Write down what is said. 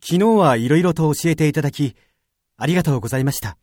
昨日はいろいろと教えていただき、ありがとうございました。